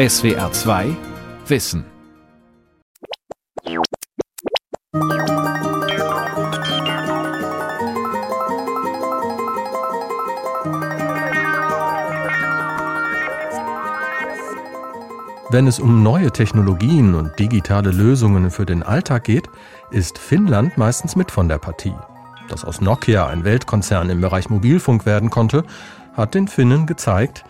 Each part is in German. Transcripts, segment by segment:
SWR 2 Wissen. Wenn es um neue Technologien und digitale Lösungen für den Alltag geht, ist Finnland meistens mit von der Partie. Dass aus Nokia ein Weltkonzern im Bereich Mobilfunk werden konnte, hat den Finnen gezeigt,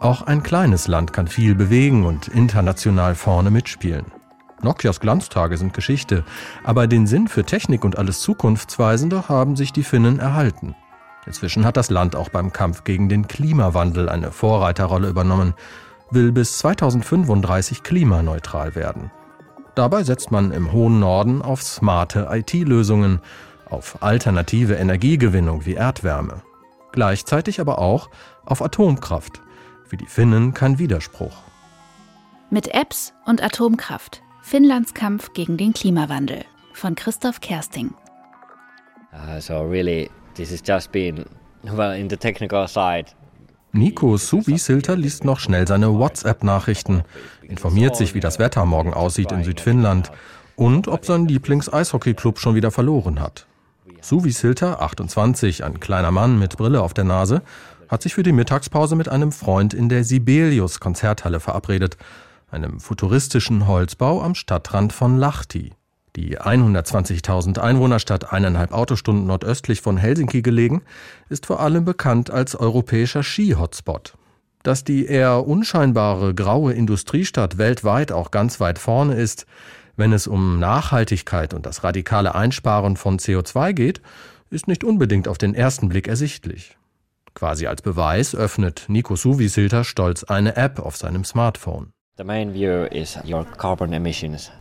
auch ein kleines Land kann viel bewegen und international vorne mitspielen. Nokias Glanztage sind Geschichte, aber den Sinn für Technik und alles Zukunftsweisende haben sich die Finnen erhalten. Inzwischen hat das Land auch beim Kampf gegen den Klimawandel eine Vorreiterrolle übernommen will bis 2035 klimaneutral werden. Dabei setzt man im hohen Norden auf smarte IT-Lösungen, auf alternative Energiegewinnung wie Erdwärme. Gleichzeitig aber auch auf Atomkraft. Für die Finnen kein Widerspruch. Mit Apps und Atomkraft. Finnlands Kampf gegen den Klimawandel von Christoph Kersting. Uh, so really, this has just been well in the technical side. Nico Subisilter liest noch schnell seine WhatsApp-Nachrichten, informiert sich, wie das Wetter morgen aussieht in Südfinnland und ob sein Lieblings-Eishockey-Club schon wieder verloren hat. Suvisilter, 28, ein kleiner Mann mit Brille auf der Nase, hat sich für die Mittagspause mit einem Freund in der Sibelius Konzerthalle verabredet, einem futuristischen Holzbau am Stadtrand von Lahti. Die 120.000 Einwohnerstadt eineinhalb Autostunden nordöstlich von Helsinki gelegen, ist vor allem bekannt als europäischer Ski-Hotspot. Dass die eher unscheinbare graue Industriestadt weltweit auch ganz weit vorne ist, wenn es um Nachhaltigkeit und das radikale Einsparen von CO2 geht, ist nicht unbedingt auf den ersten Blick ersichtlich. Quasi als Beweis öffnet Nico Suvisilter stolz eine App auf seinem Smartphone.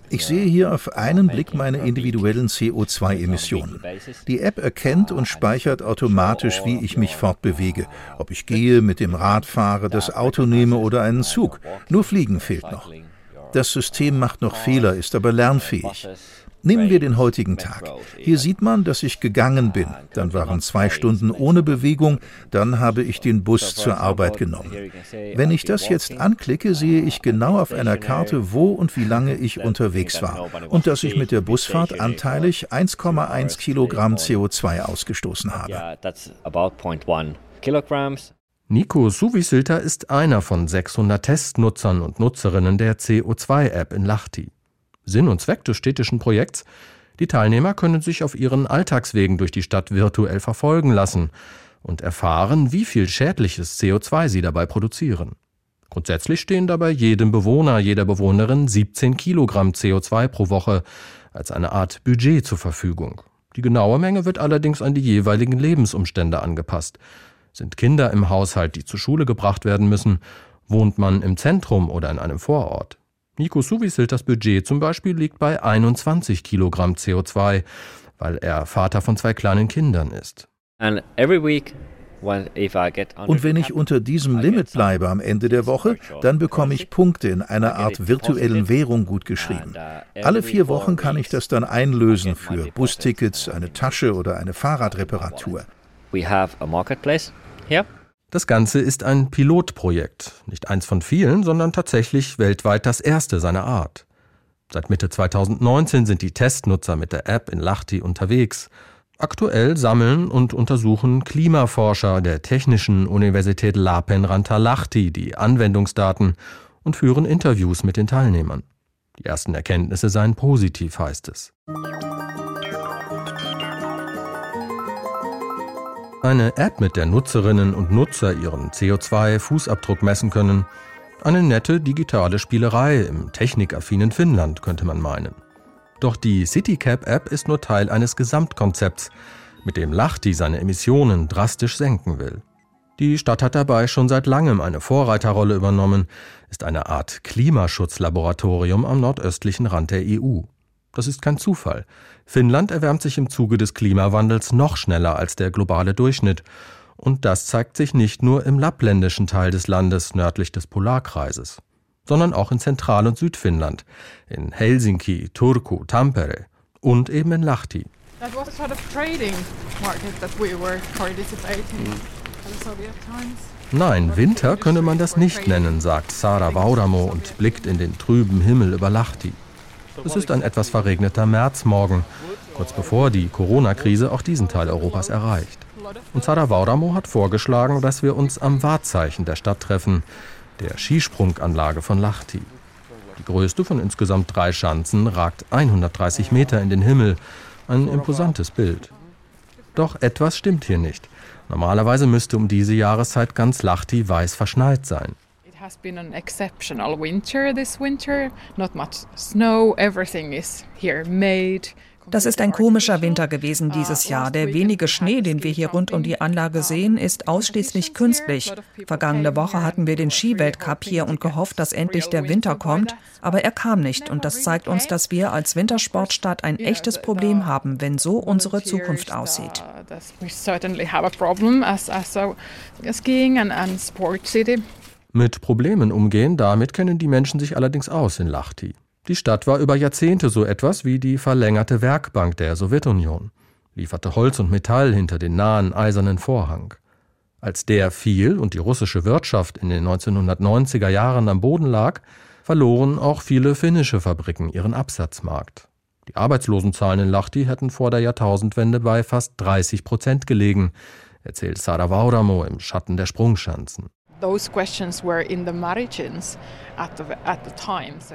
Ich sehe hier auf einen Blick meine individuellen CO2-Emissionen. Die App erkennt und speichert automatisch, wie ich mich fortbewege, ob ich gehe, mit dem Rad fahre, das Auto nehme oder einen Zug. Nur Fliegen fehlt noch. Das System macht noch Fehler, ist aber lernfähig. Nehmen wir den heutigen Tag. Hier sieht man, dass ich gegangen bin. Dann waren zwei Stunden ohne Bewegung. Dann habe ich den Bus zur Arbeit genommen. Wenn ich das jetzt anklicke, sehe ich genau auf einer Karte, wo und wie lange ich unterwegs war und dass ich mit der Busfahrt anteilig 1,1 Kilogramm CO2 ausgestoßen habe. Nico Suvisilter ist einer von 600 Testnutzern und Nutzerinnen der CO2-App in Lahti. Sinn und Zweck des städtischen Projekts, die Teilnehmer können sich auf ihren Alltagswegen durch die Stadt virtuell verfolgen lassen und erfahren, wie viel schädliches CO2 sie dabei produzieren. Grundsätzlich stehen dabei jedem Bewohner, jeder Bewohnerin 17 Kilogramm CO2 pro Woche als eine Art Budget zur Verfügung. Die genaue Menge wird allerdings an die jeweiligen Lebensumstände angepasst. Sind Kinder im Haushalt, die zur Schule gebracht werden müssen, wohnt man im Zentrum oder in einem Vorort. Nico Suvisilters Budget zum Beispiel liegt bei 21 Kilogramm CO2, weil er Vater von zwei kleinen Kindern ist. Und wenn ich unter diesem Limit bleibe am Ende der Woche, dann bekomme ich Punkte in einer Art virtuellen Währung gutgeschrieben. Uh, Alle vier Wochen kann ich das dann einlösen für Bustickets, eine Tasche oder eine Fahrradreparatur. We have a marketplace here. Das Ganze ist ein Pilotprojekt, nicht eins von vielen, sondern tatsächlich weltweit das erste seiner Art. Seit Mitte 2019 sind die Testnutzer mit der App in Lahti unterwegs. Aktuell sammeln und untersuchen Klimaforscher der Technischen Universität Lapenranta Lahti die Anwendungsdaten und führen Interviews mit den Teilnehmern. Die ersten Erkenntnisse seien positiv, heißt es. Eine App, mit der Nutzerinnen und Nutzer ihren CO2-Fußabdruck messen können. Eine nette digitale Spielerei im technikaffinen Finnland, könnte man meinen. Doch die CityCap-App ist nur Teil eines Gesamtkonzepts, mit dem Lahti seine Emissionen drastisch senken will. Die Stadt hat dabei schon seit langem eine Vorreiterrolle übernommen, ist eine Art Klimaschutzlaboratorium am nordöstlichen Rand der EU. Das ist kein Zufall. Finnland erwärmt sich im Zuge des Klimawandels noch schneller als der globale Durchschnitt. Und das zeigt sich nicht nur im lappländischen Teil des Landes nördlich des Polarkreises, sondern auch in Zentral- und Südfinnland, in Helsinki, Turku, Tampere und eben in Lahti. That was a sort of trading market that we were participating in the Soviet times. Nein, Winter könne man das nicht nennen, sagt Sara Vaudamo und blickt in den trüben Himmel über Lahti. Es ist ein etwas verregneter Märzmorgen, kurz bevor die Corona-Krise auch diesen Teil Europas erreicht. Und Sara Vaudamo hat vorgeschlagen, dass wir uns am Wahrzeichen der Stadt treffen, der Skisprunganlage von Lahti. Die größte von insgesamt drei Schanzen ragt 130 Meter in den Himmel. Ein imposantes Bild. Doch etwas stimmt hier nicht. Normalerweise müsste um diese Jahreszeit ganz Lahti weiß verschneit sein. Has been an exceptional winter this winter. Not much snow, everything is here made. Das ist ein komischer Winter gewesen dieses Jahr. Der wenige Schnee, den wir hier rund um die Anlage sehen, ist ausschließlich künstlich. Vergangene Woche hatten wir den Skiweltcup hier und gehofft, dass endlich der Winter kommt, aber er kam nicht und das zeigt uns, dass wir als Wintersportstadt ein echtes Problem haben, wenn so unsere Zukunft aussieht. Mit Problemen umgehen, damit kennen die Menschen sich allerdings aus in Lahti. Die Stadt war über Jahrzehnte so etwas wie die verlängerte Werkbank der Sowjetunion, lieferte Holz und Metall hinter den nahen eisernen Vorhang. Als der fiel und die russische Wirtschaft in den 1990er Jahren am Boden lag, verloren auch viele finnische Fabriken ihren Absatzmarkt. Die Arbeitslosenzahlen in Lahti hätten vor der Jahrtausendwende bei fast 30 Prozent gelegen, erzählt Sara Vauramo im Schatten der Sprungschanzen.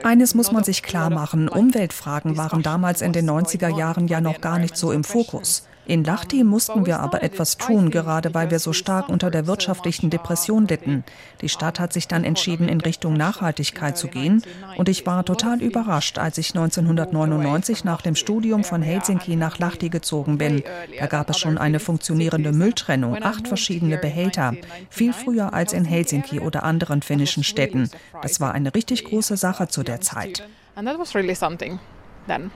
Eines muss man sich klar machen, Umweltfragen waren damals in den 90er Jahren ja noch gar nicht so im Fokus. In Lahti mussten wir aber etwas tun, gerade weil wir so stark unter der wirtschaftlichen Depression litten. Die Stadt hat sich dann entschieden, in Richtung Nachhaltigkeit zu gehen. Und ich war total überrascht, als ich 1999 nach dem Studium von Helsinki nach Lahti gezogen bin. Da gab es schon eine funktionierende Mülltrennung, acht verschiedene Behälter. Viel früher als in Helsinki oder anderen finnischen Städten. Das war eine richtig große Sache zu der Zeit. And that was really something then.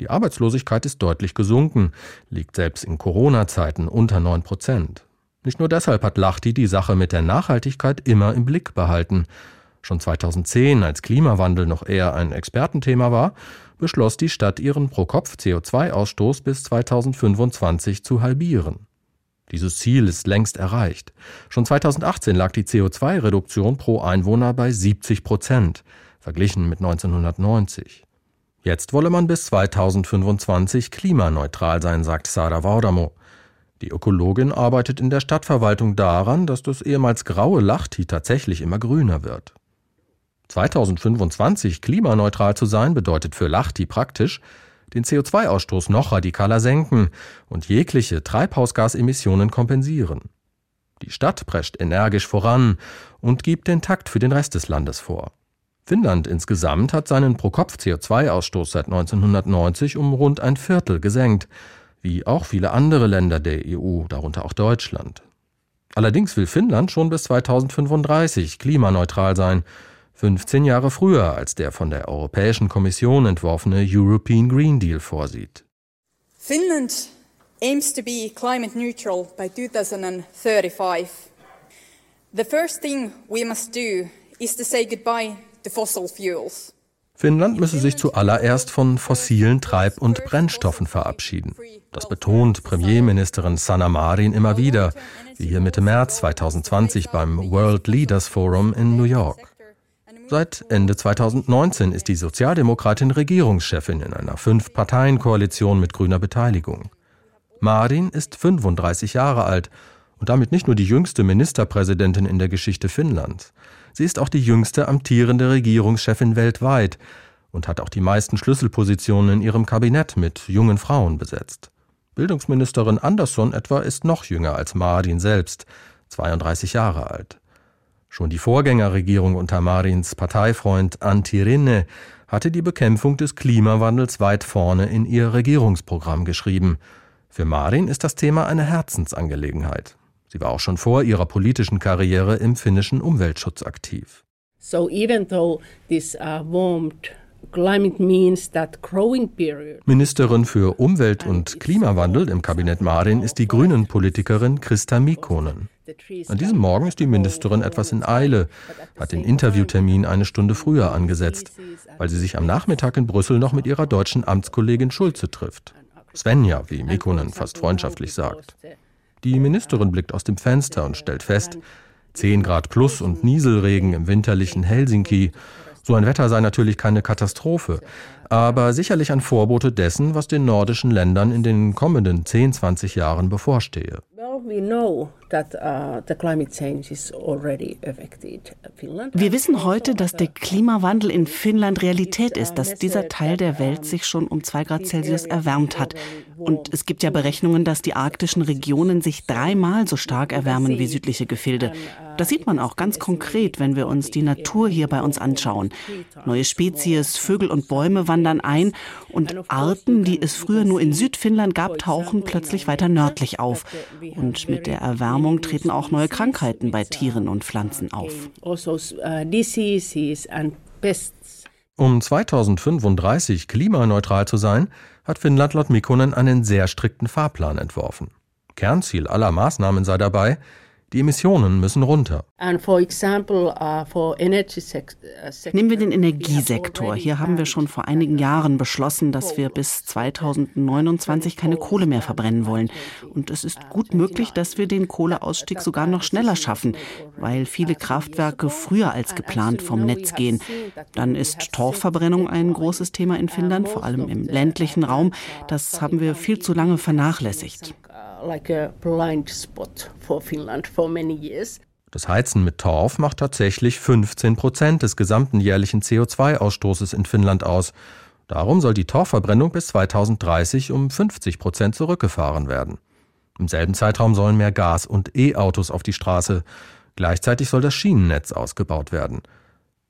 Die Arbeitslosigkeit ist deutlich gesunken, liegt selbst in Corona-Zeiten unter 9 Prozent. Nicht nur deshalb hat Lachti die Sache mit der Nachhaltigkeit immer im Blick behalten. Schon 2010, als Klimawandel noch eher ein Expertenthema war, beschloss die Stadt ihren Pro-Kopf-CO2-Ausstoß bis 2025 zu halbieren. Dieses Ziel ist längst erreicht. Schon 2018 lag die CO2-Reduktion pro Einwohner bei 70 Prozent, verglichen mit 1990. Jetzt wolle man bis 2025 klimaneutral sein, sagt Sara Vaudamo. Die Ökologin arbeitet in der Stadtverwaltung daran, dass das ehemals graue Lachti tatsächlich immer grüner wird. 2025 klimaneutral zu sein bedeutet für Lachti praktisch, den CO2-Ausstoß noch radikaler senken und jegliche Treibhausgasemissionen kompensieren. Die Stadt prescht energisch voran und gibt den Takt für den Rest des Landes vor. Finnland insgesamt hat seinen Pro-Kopf-CO2-Ausstoß seit 1990 um rund ein Viertel gesenkt, wie auch viele andere Länder der EU, darunter auch Deutschland. Allerdings will Finnland schon bis 2035 klimaneutral sein, 15 Jahre früher als der von der Europäischen Kommission entworfene European Green Deal vorsieht. Finland aims to be climate neutral by 2035. The first thing we must do is to say goodbye Finnland müsse sich zuallererst von fossilen Treib- und Brennstoffen verabschieden. Das betont Premierministerin Sanna Marin immer wieder, wie hier Mitte März 2020 beim World Leaders Forum in New York. Seit Ende 2019 ist die Sozialdemokratin Regierungschefin in einer Fünf-Parteien-Koalition mit grüner Beteiligung. Marin ist 35 Jahre alt und damit nicht nur die jüngste Ministerpräsidentin in der Geschichte Finnlands. Sie ist auch die jüngste amtierende Regierungschefin weltweit und hat auch die meisten Schlüsselpositionen in ihrem Kabinett mit jungen Frauen besetzt. Bildungsministerin Andersson etwa ist noch jünger als Marin selbst, 32 Jahre alt. Schon die Vorgängerregierung unter Marins Parteifreund Antti Rinne hatte die Bekämpfung des Klimawandels weit vorne in ihr Regierungsprogramm geschrieben. Für Marin ist das Thema eine Herzensangelegenheit. Sie war auch schon vor ihrer politischen Karriere im finnischen Umweltschutz aktiv. So even though this uh, warmed Ministerin für Umwelt und Klimawandel im Kabinett Marin ist die Grünen-Politikerin Christa Mikkonen. An diesem Morgen ist die Ministerin etwas in Eile, hat den Interviewtermin eine Stunde früher angesetzt, weil sie sich am Nachmittag in Brüssel noch mit ihrer deutschen Amtskollegin Schulze trifft. Svenja, wie Mikkonen fast freundschaftlich sagt. Die Ministerin blickt aus dem Fenster und stellt fest, 10 Grad plus und Nieselregen im winterlichen Helsinki. So ein Wetter sei natürlich keine Katastrophe, aber sicherlich ein Vorbote dessen, was den nordischen Ländern in den kommenden 10, 20 Jahren bevorstehe. Wir wissen heute, dass der Klimawandel in Finnland Realität ist, dass dieser Teil der Welt sich schon um zwei Grad Celsius erwärmt hat. Und es gibt ja Berechnungen, dass die arktischen Regionen sich dreimal so stark erwärmen wie südliche Gefilde. Das sieht man auch ganz konkret, wenn wir uns die Natur hier bei uns anschauen. Neue Spezies, Vögel und Bäume wandern ein und Arten, die es früher nur in Südfinnland gab, tauchen plötzlich weiter nördlich auf. Und mit der Erwärmung treten auch neue Krankheiten bei Tieren und Pflanzen auf. Um 2035 klimaneutral zu sein, hat Finnland laut Mikkonen einen sehr strikten Fahrplan entworfen. Kernziel aller Maßnahmen sei dabei, die Emissionen müssen runter. Uh, uh, Nehmen wir den Energiesektor. Hier haben wir schon vor einigen Jahren beschlossen, dass wir bis 2029 keine Kohle mehr verbrennen wollen. Und es ist gut möglich, dass wir den Kohleausstieg sogar noch schneller schaffen, weil viele Kraftwerke früher als geplant vom Netz gehen. Dann ist Torfverbrennung ein großes Thema in Finnland, vor allem im ländlichen Raum. Das haben wir viel zu lange vernachlässigt like a blind spot for Finland for many years. Das Heizen mit Torf macht tatsächlich 15 Prozent des gesamten jährlichen CO2-Ausstoßes in Finnland aus. Darum soll die Torfverbrennung bis 2030 um 50 Prozent zurückgefahren werden. Im selben Zeitraum sollen mehr Gas- und E-Autos auf die Straße. Gleichzeitig soll das Schienennetz ausgebaut werden.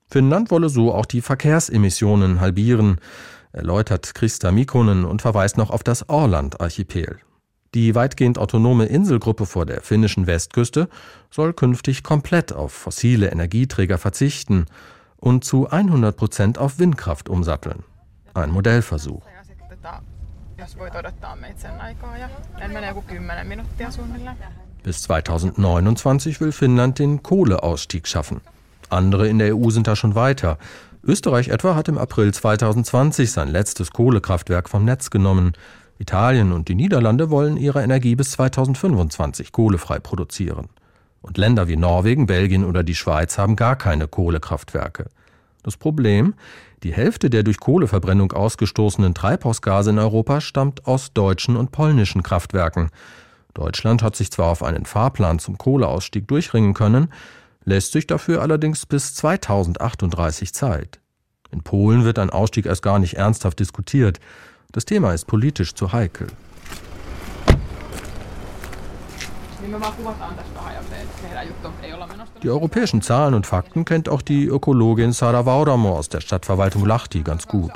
Finnland wolle so auch die Verkehrsemissionen halbieren, erläutert Christa Mikkonen und verweist noch auf das Orland-Archipel. Die weitgehend autonome Inselgruppe vor der finnischen Westküste soll künftig komplett auf fossile Energieträger verzichten und zu 100 Prozent auf Windkraft umsatteln. Ein Modellversuch. Bis 2029 will Finnland den Kohleausstieg schaffen. Andere in der EU sind da schon weiter. Österreich etwa hat im April 2020 sein letztes Kohlekraftwerk vom Netz genommen. Italien und die Niederlande wollen ihre Energie bis 2025 kohlefrei produzieren. Und Länder wie Norwegen, Belgien oder die Schweiz haben gar keine Kohlekraftwerke. Das Problem, die Hälfte der durch Kohleverbrennung ausgestoßenen Treibhausgase in Europa stammt aus deutschen und polnischen Kraftwerken. Deutschland hat sich zwar auf einen Fahrplan zum Kohleausstieg durchringen können, lässt sich dafür allerdings bis 2038 Zeit. In Polen wird ein Ausstieg erst gar nicht ernsthaft diskutiert. Das Thema ist politisch zu heikel. Die europäischen Zahlen und Fakten kennt auch die Ökologin Sara Vauramo aus der Stadtverwaltung Lahti ganz gut.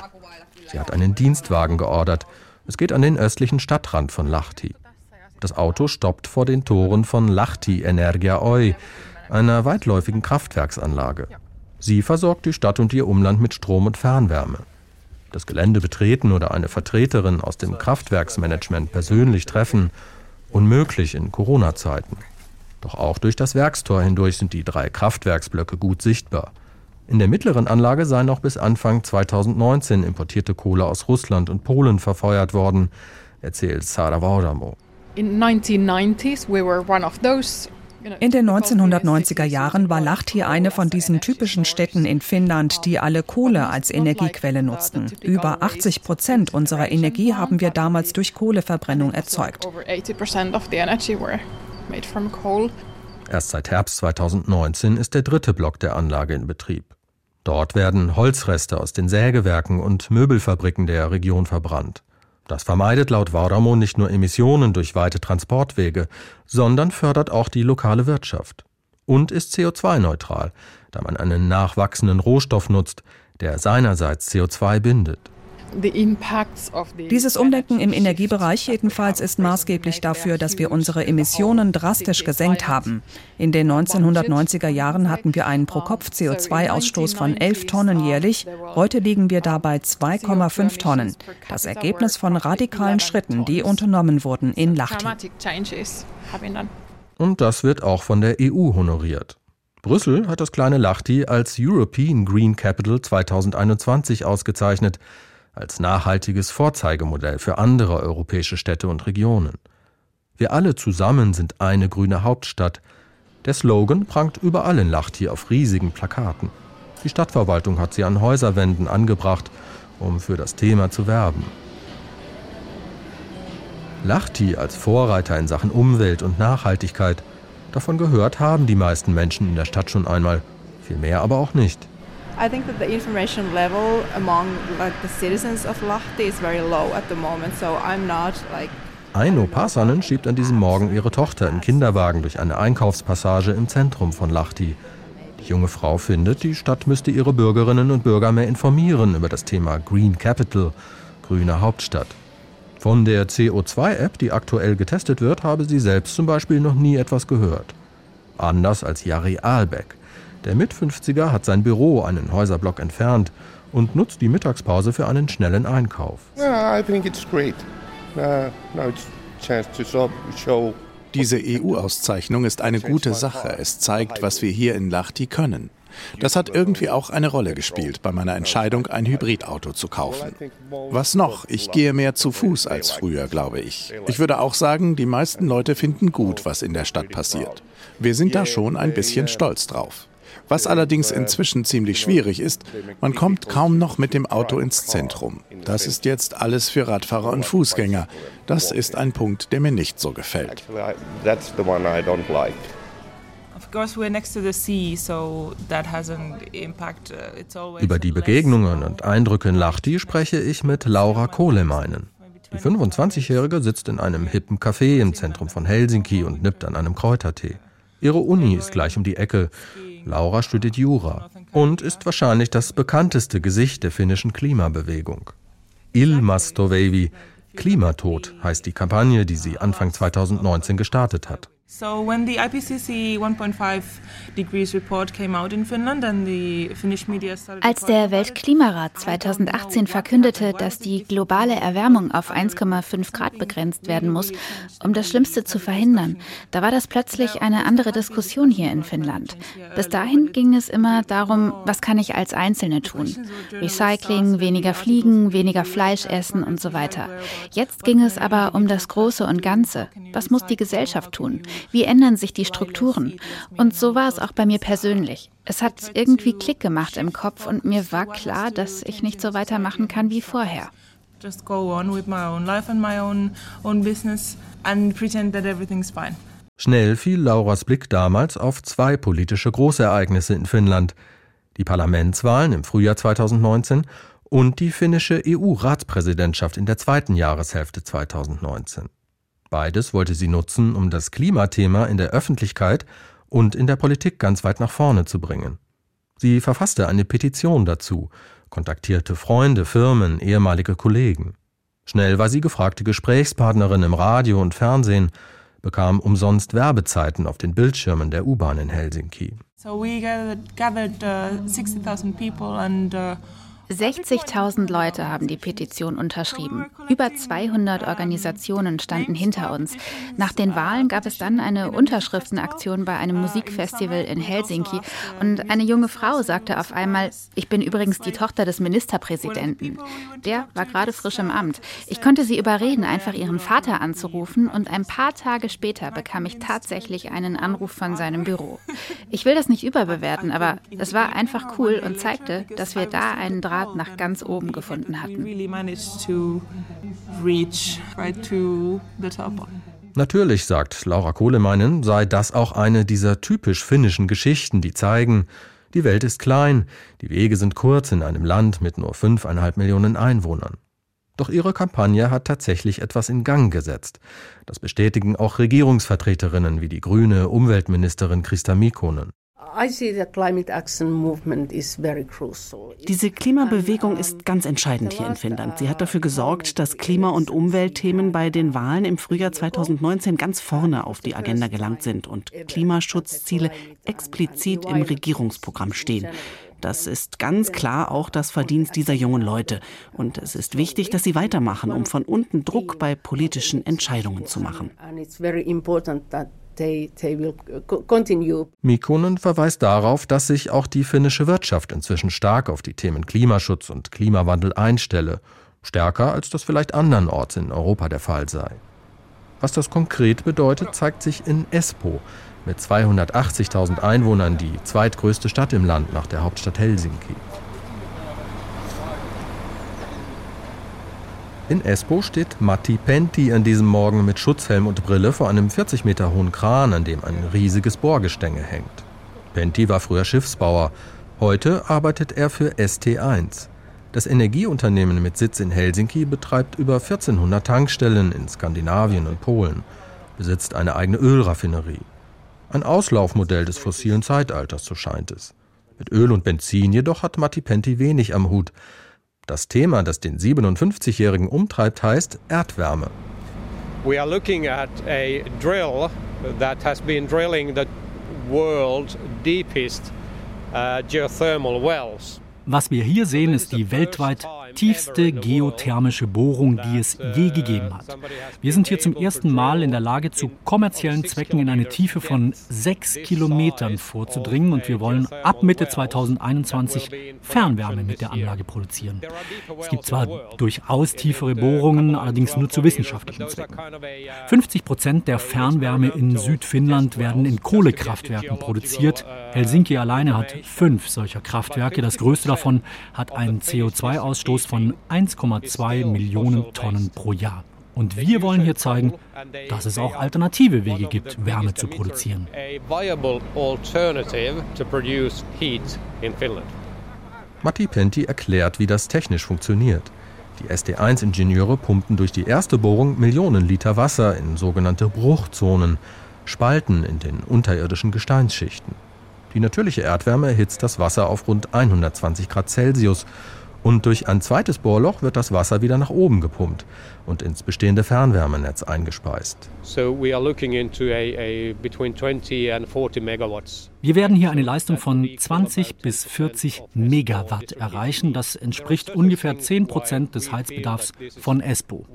Sie hat einen Dienstwagen geordert. Es geht an den östlichen Stadtrand von Lahti. Das Auto stoppt vor den Toren von Lahti Energia Oi, einer weitläufigen Kraftwerksanlage. Sie versorgt die Stadt und ihr Umland mit Strom und Fernwärme das Gelände betreten oder eine Vertreterin aus dem Kraftwerksmanagement persönlich treffen, unmöglich in Corona-Zeiten. Doch auch durch das Werkstor hindurch sind die drei Kraftwerksblöcke gut sichtbar. In der mittleren Anlage sei noch bis Anfang 2019 importierte Kohle aus Russland und Polen verfeuert worden, erzählt Sara Vaudamo. In 1990s we were one of those in den 1990er Jahren war Lahti eine von diesen typischen Städten in Finnland, die alle Kohle als Energiequelle nutzten. Über 80 Prozent unserer Energie haben wir damals durch Kohleverbrennung erzeugt. Erst seit Herbst 2019 ist der dritte Block der Anlage in Betrieb. Dort werden Holzreste aus den Sägewerken und Möbelfabriken der Region verbrannt. Das vermeidet laut Vauramo nicht nur Emissionen durch weite Transportwege, sondern fördert auch die lokale Wirtschaft. Und ist CO2-neutral, da man einen nachwachsenden Rohstoff nutzt, der seinerseits CO2 bindet. Dieses Umdenken im Energiebereich jedenfalls ist maßgeblich dafür, dass wir unsere Emissionen drastisch gesenkt haben. In den 1990er Jahren hatten wir einen Pro-Kopf-CO2-Ausstoß von 11 Tonnen jährlich. Heute liegen wir dabei 2,5 Tonnen. Das Ergebnis von radikalen Schritten, die unternommen wurden in Lahti. Und das wird auch von der EU honoriert. Brüssel hat das kleine Lahti als European Green Capital 2021 ausgezeichnet als nachhaltiges Vorzeigemodell für andere europäische Städte und Regionen. Wir alle zusammen sind eine grüne Hauptstadt. Der Slogan prangt überall in Lahti auf riesigen Plakaten. Die Stadtverwaltung hat sie an Häuserwänden angebracht, um für das Thema zu werben. Lahti als Vorreiter in Sachen Umwelt und Nachhaltigkeit, davon gehört haben die meisten Menschen in der Stadt schon einmal, viel mehr aber auch nicht. I think that the information level among like the citizens of Lahti is very low at the moment, so I'm not like Aino Pasanen schiebt an diesem Morgen ihre Tochter im Kinderwagen durch eine Einkaufspassage im Zentrum von Lahti. Die junge Frau findet, die Stadt müsste ihre Bürgerinnen und Bürger mehr informieren über das Thema Green Capital, grüne Hauptstadt. Von der CO2-App, die aktuell getestet wird, habe sie selbst zum Beispiel noch nie etwas gehört. Anders als Jari Aalbeck. Der Mit-50er hat sein Büro einen Häuserblock entfernt und nutzt die Mittagspause für einen schnellen Einkauf. Yeah, I think it's great. Diese EU-Auszeichnung ist eine gute Sache. Es zeigt, was wir hier in Lahti können. Das hat irgendwie auch eine Rolle gespielt bei meiner Entscheidung, ein Hybridauto zu kaufen. Was noch? Ich gehe mehr zu Fuß als früher, glaube ich. Ich würde auch sagen, die meisten Leute finden gut, was in der Stadt passiert. Wir sind da schon ein bisschen stolz drauf. Was allerdings inzwischen ziemlich schwierig ist, man kommt kaum noch mit dem Auto ins Zentrum. Das ist jetzt alles für Radfahrer und Fußgänger. Das ist ein Punkt, der mir nicht so gefällt. Über die Begegnungen und Eindrücke in Lahti spreche ich mit Laura Kohlemeinen. Die 25-Jährige sitzt in einem hippen Café im Zentrum von Helsinki und nippt an einem Kräutertee. Ihre Uni ist gleich um die Ecke. Laura studiert Jura und ist wahrscheinlich das bekannteste Gesicht der finnischen Klimabewegung. Ilmastovevi, Klimatod heißt die Kampagne, die sie Anfang 2019 gestartet hat. So when the IPCC 1.5 degrees report came out in Finland and the Finnish media started Als der Weltklimarat 2018 verkündete, dass die globale Erwärmung auf 1,5 Grad begrenzt werden muss, um das Schlimmste zu verhindern, da war das plötzlich eine andere Diskussion hier in Finnland. Bis dahin ging es immer darum, was kann ich als Einzelne tun? Recycling, weniger fliegen, weniger Fleisch essen und so weiter. Jetzt ging es aber um das Große und Ganze. Was muss die Gesellschaft tun? Wie ändern sich die Strukturen? Und so war es auch bei mir persönlich. Es hat irgendwie Klick gemacht im Kopf und mir war klar, dass ich nicht so weitermachen kann wie vorher. Just go on with my own life and my own, own business and pretend that everything's fine. Schnell fiel Lauras Blick damals auf zwei politische Großereignisse in Finnland. Die Parlamentswahlen im Frühjahr 2019 und die finnische EU-Ratspräsidentschaft in der zweiten Jahreshälfte 2019. Beides wollte sie nutzen, um das Klimathema in der Öffentlichkeit und in der Politik ganz weit nach vorne zu bringen. Sie verfasste eine Petition dazu, kontaktierte Freunde, Firmen, ehemalige Kollegen. Schnell war sie gefragte Gesprächspartnerin im Radio und Fernsehen, bekam umsonst Werbezeiten auf den Bildschirmen der U-Bahn in Helsinki. So we gathered, gathered uh, 60,000 people and uh 60.000 Leute haben die Petition unterschrieben. Über 200 Organisationen standen hinter uns. Nach den Wahlen gab es dann eine Unterschriftenaktion bei einem Musikfestival in Helsinki. Und eine junge Frau sagte auf einmal, ich bin übrigens die Tochter des Ministerpräsidenten. Der war gerade frisch im Amt. Ich konnte sie überreden, einfach ihren Vater anzurufen. Und ein paar Tage später bekam ich tatsächlich einen Anruf von seinem Büro. Ich will das nicht überbewerten, aber es war einfach cool und zeigte, dass wir da einen Draht nach ganz oben gefunden hatten. Natürlich, sagt Laura Kohlemeinen, sei das auch eine dieser typisch finnischen Geschichten, die zeigen, die Welt ist klein, die Wege sind kurz in einem Land mit nur fünfeinhalb Millionen Einwohnern. Doch ihre Kampagne hat tatsächlich etwas in Gang gesetzt. Das bestätigen auch Regierungsvertreterinnen wie die grüne Umweltministerin Christa Mikkonen. Diese Klimabewegung ist ganz entscheidend hier in Finnland. Sie hat dafür gesorgt, dass Klima- und Umweltthemen bei den Wahlen im Frühjahr 2019 ganz vorne auf die Agenda gelangt sind und Klimaschutzziele explizit im Regierungsprogramm stehen. Das ist ganz klar auch das Verdienst dieser jungen Leute. Und es ist wichtig, dass sie weitermachen, um von unten Druck bei politischen Entscheidungen zu machen. They, they will continue. Mikonen verweist darauf, dass sich auch die finnische Wirtschaft inzwischen stark auf die Themen Klimaschutz und Klimawandel einstelle, stärker als das vielleicht andernorts in Europa der Fall sei. Was das konkret bedeutet, zeigt sich in Espoo, Mit 280.000 Einwohnern die zweitgrößte Stadt im Land nach der Hauptstadt Helsinki. In Espoo steht Matti Penti an diesem Morgen mit Schutzhelm und Brille vor einem 40 Meter hohen Kran, an dem ein riesiges Bohrgestänge hängt. Penti war früher Schiffsbauer. Heute arbeitet er für ST1. Das Energieunternehmen mit Sitz in Helsinki betreibt über 1400 Tankstellen in Skandinavien und Polen, besitzt eine eigene Ölraffinerie. Ein Auslaufmodell des fossilen Zeitalters, so scheint es. Mit Öl und Benzin jedoch hat Matti Penti wenig am Hut. Das Thema, das den 57-Jährigen umtreibt, heißt Erdwärme. We are looking at a drill that has been drilling the world's deepest uh, geothermal wells. Was wir hier sehen, ist die weltweit tiefste geothermische Bohrung, die es je gegeben hat. Wir sind hier zum ersten Mal in der Lage, zu kommerziellen Zwecken in eine Tiefe von sechs Kilometern vorzudringen und wir wollen ab Mitte 2021 Fernwärme mit der Anlage produzieren. Es gibt zwar durchaus tiefere Bohrungen, allerdings nur zu wissenschaftlichen Zwecken. 50 Prozent der Fernwärme in Südfinnland werden in Kohlekraftwerken produziert. Helsinki alleine hat fünf solcher Kraftwerke. Das größte davon hat einen CO2-Ausstoß von 1,2 Millionen Tonnen pro Jahr. Und wir wollen hier zeigen, dass es auch alternative Wege gibt, Wärme zu produzieren. Matti Penti erklärt, wie das technisch funktioniert. Die SD1-Ingenieure pumpen durch die erste Bohrung Millionen Liter Wasser in sogenannte Bruchzonen, Spalten in den unterirdischen Gesteinsschichten. Die natürliche Erdwärme erhitzt das Wasser auf rund 120 Grad Celsius und durch ein zweites Bohrloch wird das Wasser wieder nach oben gepumpt und ins bestehende Fernwärmenetz eingespeist. Wir werden hier eine Leistung von 20 bis 40 Megawatt erreichen. Das entspricht ungefähr 10 Prozent des Heizbedarfs von Espoo.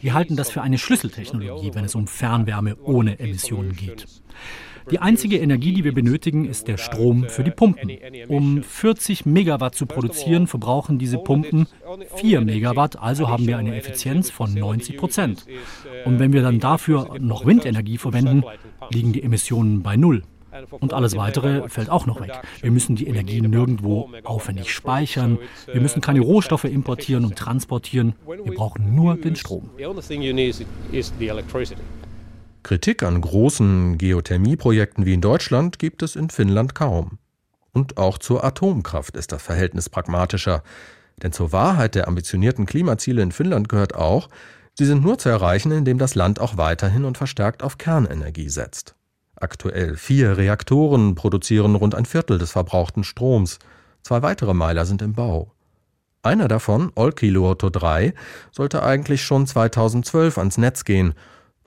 Wir halten das für eine Schlüsseltechnologie, wenn es um Fernwärme ohne Emissionen geht. Die einzige Energie, die wir benötigen, ist der Strom für die Pumpen. Um 40 Megawatt zu produzieren, verbrauchen diese Pumpen 4 Megawatt, also haben wir eine Effizienz von 90 Prozent. Und wenn wir dann dafür noch Windenergie verwenden, liegen die Emissionen bei Null. Und alles Weitere fällt auch noch weg. Wir müssen die Energie nirgendwo aufwendig speichern. Wir müssen keine Rohstoffe importieren und transportieren. Wir brauchen nur den Strom. Kritik an großen Geothermieprojekten wie in Deutschland gibt es in Finnland kaum. Und auch zur Atomkraft ist das Verhältnis pragmatischer. Denn zur Wahrheit der ambitionierten Klimaziele in Finnland gehört auch, sie sind nur zu erreichen, indem das Land auch weiterhin und verstärkt auf Kernenergie setzt. Aktuell vier Reaktoren produzieren rund ein Viertel des verbrauchten Stroms. Zwei weitere Meiler sind im Bau. Einer davon, Olkiluoto 3, sollte eigentlich schon 2012 ans Netz gehen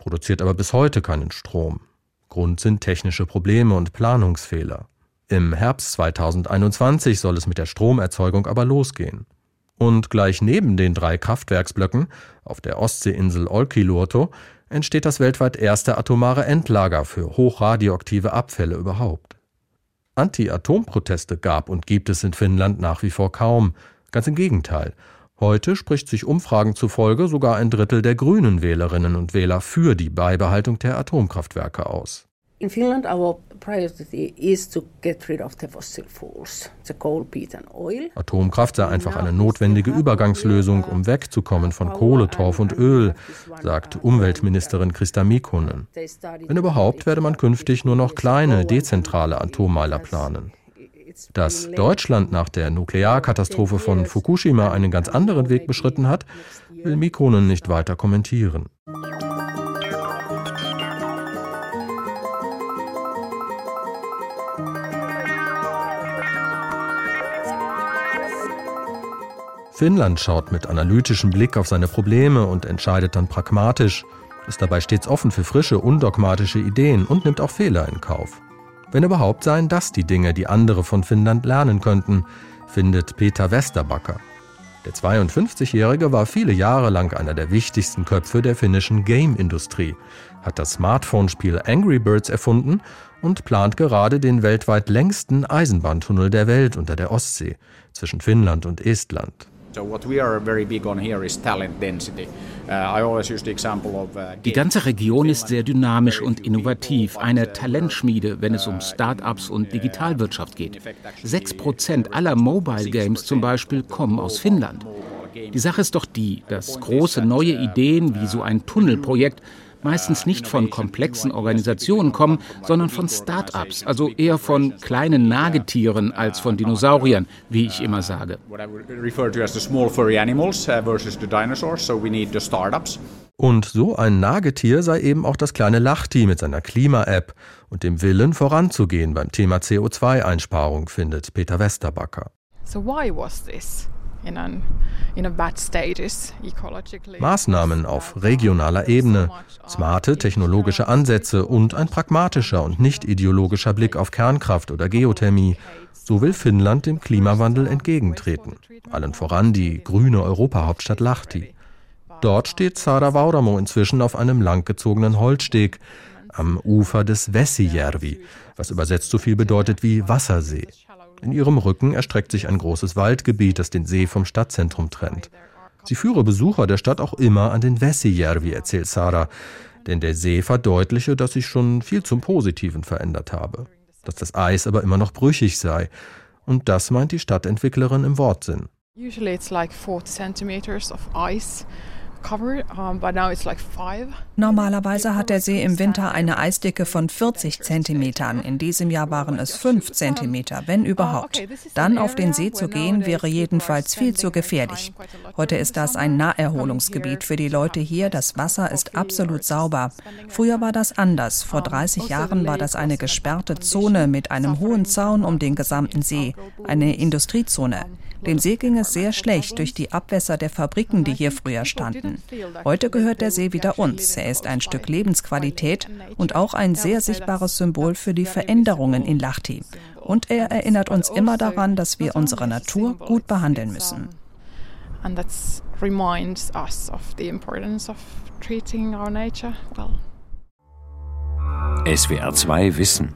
produziert aber bis heute keinen Strom. Grund sind technische Probleme und Planungsfehler. Im Herbst 2021 soll es mit der Stromerzeugung aber losgehen. Und gleich neben den drei Kraftwerksblöcken auf der Ostseeinsel Olkiluoto entsteht das weltweit erste atomare Endlager für hochradioaktive Abfälle überhaupt. Anti-Atom-Proteste gab und gibt es in Finnland nach wie vor kaum. Ganz im Gegenteil. Heute spricht sich Umfragen zufolge sogar ein Drittel der grünen Wählerinnen und Wähler für die Beibehaltung der Atomkraftwerke aus. In Finland our priority is to get rid of the fossil fuels, the coal, peat and oil. Atomkraft sei einfach eine notwendige Übergangslösung, um wegzukommen von Kohle, Torf und Öl, sagt Umweltministerin Christa Mikkonen. Wenn überhaupt, werde man künftig nur noch kleine, dezentrale Atommeiler planen. Dass Deutschland nach der Nuklearkatastrophe von Fukushima einen ganz anderen Weg beschritten hat, will Mikronen nicht weiter kommentieren. Finnland schaut mit analytischem Blick auf seine Probleme und entscheidet dann pragmatisch, ist dabei stets offen für frische, undogmatische Ideen und nimmt auch Fehler in Kauf. Wenn überhaupt seien das die Dinge, die andere von Finnland lernen könnten, findet Peter Westerbacker. Der 52-Jährige war viele Jahre lang einer der wichtigsten Köpfe der finnischen Game-Industrie, hat das Smartphone-Spiel Angry Birds erfunden und plant gerade den weltweit längsten Eisenbahntunnel der Welt unter der Ostsee zwischen Finnland und Estland. Die ganze Region ist sehr dynamisch und innovativ, eine Talentschmiede, wenn es um Start-ups und Digitalwirtschaft geht. Sechs Prozent aller Mobile Games zum Beispiel kommen aus Finnland. Die Sache ist doch die, dass große neue Ideen wie so ein Tunnelprojekt meistens nicht von komplexen Organisationen kommen, sondern von Start-ups, also eher von kleinen Nagetieren als von Dinosauriern, wie ich immer sage. Und so ein Nagetier sei eben auch das kleine Lachti mit seiner Klima-App und dem Willen voranzugehen beim Thema CO2-Einsparung, findet Peter Westerbacker. So why was this? Maßnahmen auf regionaler Ebene, smarte technologische Ansätze und ein pragmatischer und nicht ideologischer Blick auf Kernkraft oder Geothermie. So will Finnland dem Klimawandel entgegentreten. Allen voran die grüne Europahauptstadt Lahti. Dort steht Sara Vauramo inzwischen auf einem langgezogenen Holzsteg am Ufer des Vesijärvi, was übersetzt so viel bedeutet wie Wassersee. In ihrem Rücken erstreckt sich ein großes Waldgebiet, das den See vom Stadtzentrum trennt. Sie führe Besucher der Stadt auch immer an den Vesijärvi, erzählt Sarah, denn der See verdeutliche, dass sich schon viel zum Positiven verändert habe, dass das Eis aber immer noch brüchig sei. Und das meint die Stadtentwicklerin im Wortsinn. Usually it's like 40 centimeters of ice Normalerweise hat der See im Winter eine Eisdicke von 40 Zentimetern. In diesem Jahr waren es 5 Zentimeter, wenn überhaupt. Dann auf den See zu gehen, wäre jedenfalls viel zu gefährlich. Heute ist das ein Naherholungsgebiet für die Leute hier. Das Wasser ist absolut sauber. Früher war das anders. Vor 30 Jahren war das eine gesperrte Zone mit einem hohen Zaun um den gesamten See, eine Industriezone. Dem See ging es sehr schlecht durch die Abwässer der Fabriken, die hier früher standen. Heute gehört der See wieder uns. Er ist ein Stück Lebensqualität und auch ein sehr sichtbares Symbol für die Veränderungen in Lahti. Und er erinnert uns immer daran, dass wir unsere Natur gut behandeln müssen. And that reminds us of the importance of treating our nature well. SWR 2 Wissen